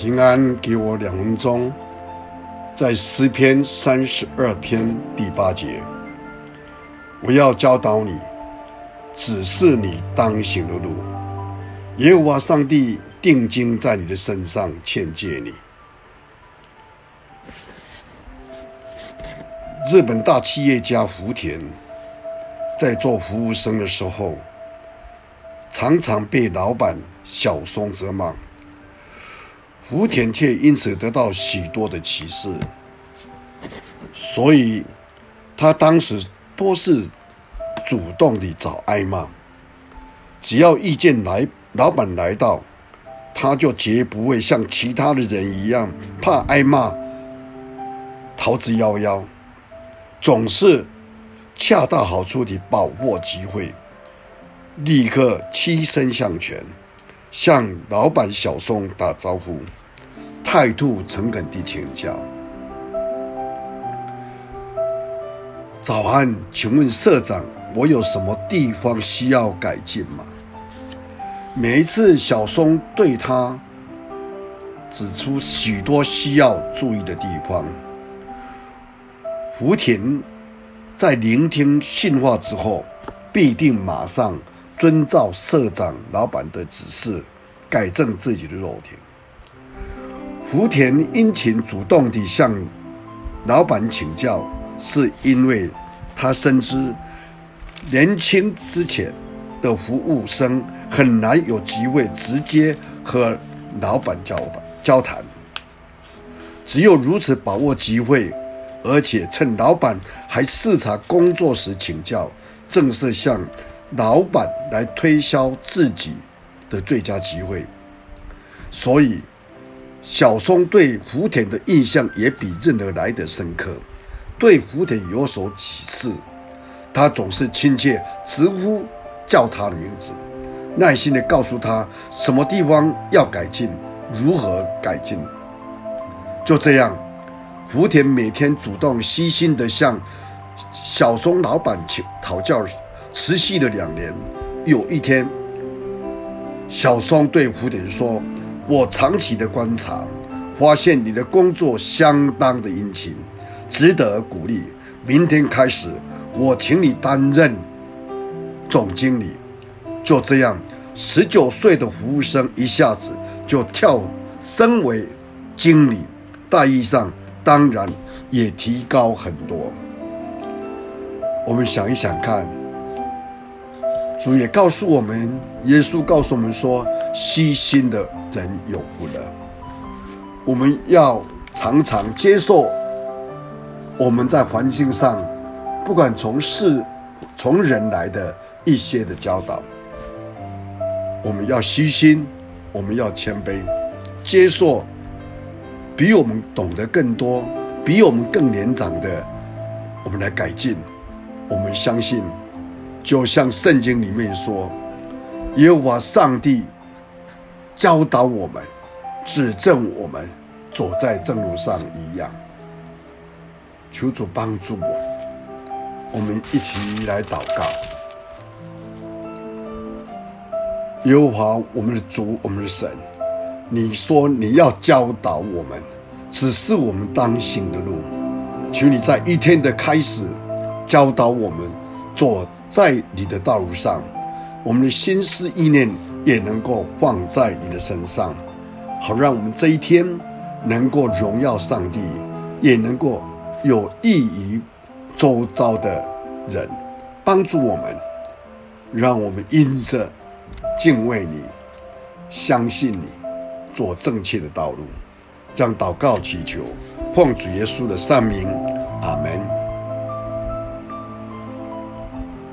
平安给我两分钟，在诗篇三十二篇第八节，我要教导你，指示你当行的路。耶和华上帝定睛在你的身上，劝诫你。日本大企业家福田在做服务生的时候，常常被老板小松责骂。福田却因此得到许多的启示，所以他当时多是主动地找挨骂。只要意见来，老板来到，他就绝不会像其他的人一样怕挨骂，逃之夭夭，总是恰到好处地把握机会，立刻屈身向前。向老板小松打招呼，态度诚恳地请教：“早安，请问社长，我有什么地方需要改进吗？”每一次小松对他指出许多需要注意的地方，福田在聆听训话之后，必定马上。遵照社长、老板的指示，改正自己的弱点。福田殷勤主动地向老板请教，是因为他深知年轻之前的服务生很难有机会直接和老板交交谈。只有如此把握机会，而且趁老板还视察工作时请教，正是向。老板来推销自己的最佳机会，所以小松对福田的印象也比任何来的深刻。对福田有所启示，他总是亲切直呼叫他的名字，耐心地告诉他什么地方要改进，如何改进。就这样，福田每天主动悉心地向小松老板请讨教。持续了两年，有一天，小松对福田说：“我长期的观察，发现你的工作相当的殷勤，值得鼓励。明天开始，我请你担任总经理。”就这样，十九岁的服务生一下子就跳升为经理，待遇上当然也提高很多。我们想一想看。主也告诉我们，耶稣告诉我们说：“虚心的人有福了。”我们要常常接受我们在环境上，不管从事从人来的一些的教导。我们要虚心，我们要谦卑，接受比我们懂得更多、比我们更年长的，我们来改进。我们相信。就像圣经里面说，耶和华上帝教导我们、指正我们走在正路上一样。求主帮助我，我们一起来祷告。耶和华，我们的主，我们的神，你说你要教导我们，指示我们当行的路。求你在一天的开始教导我们。走在你的道路上，我们的心思意念也能够放在你的身上，好让我们这一天能够荣耀上帝，也能够有益于周遭的人，帮助我们，让我们因着敬畏你、相信你，做正确的道路。将祷告祈求，奉主耶稣的圣名，阿门。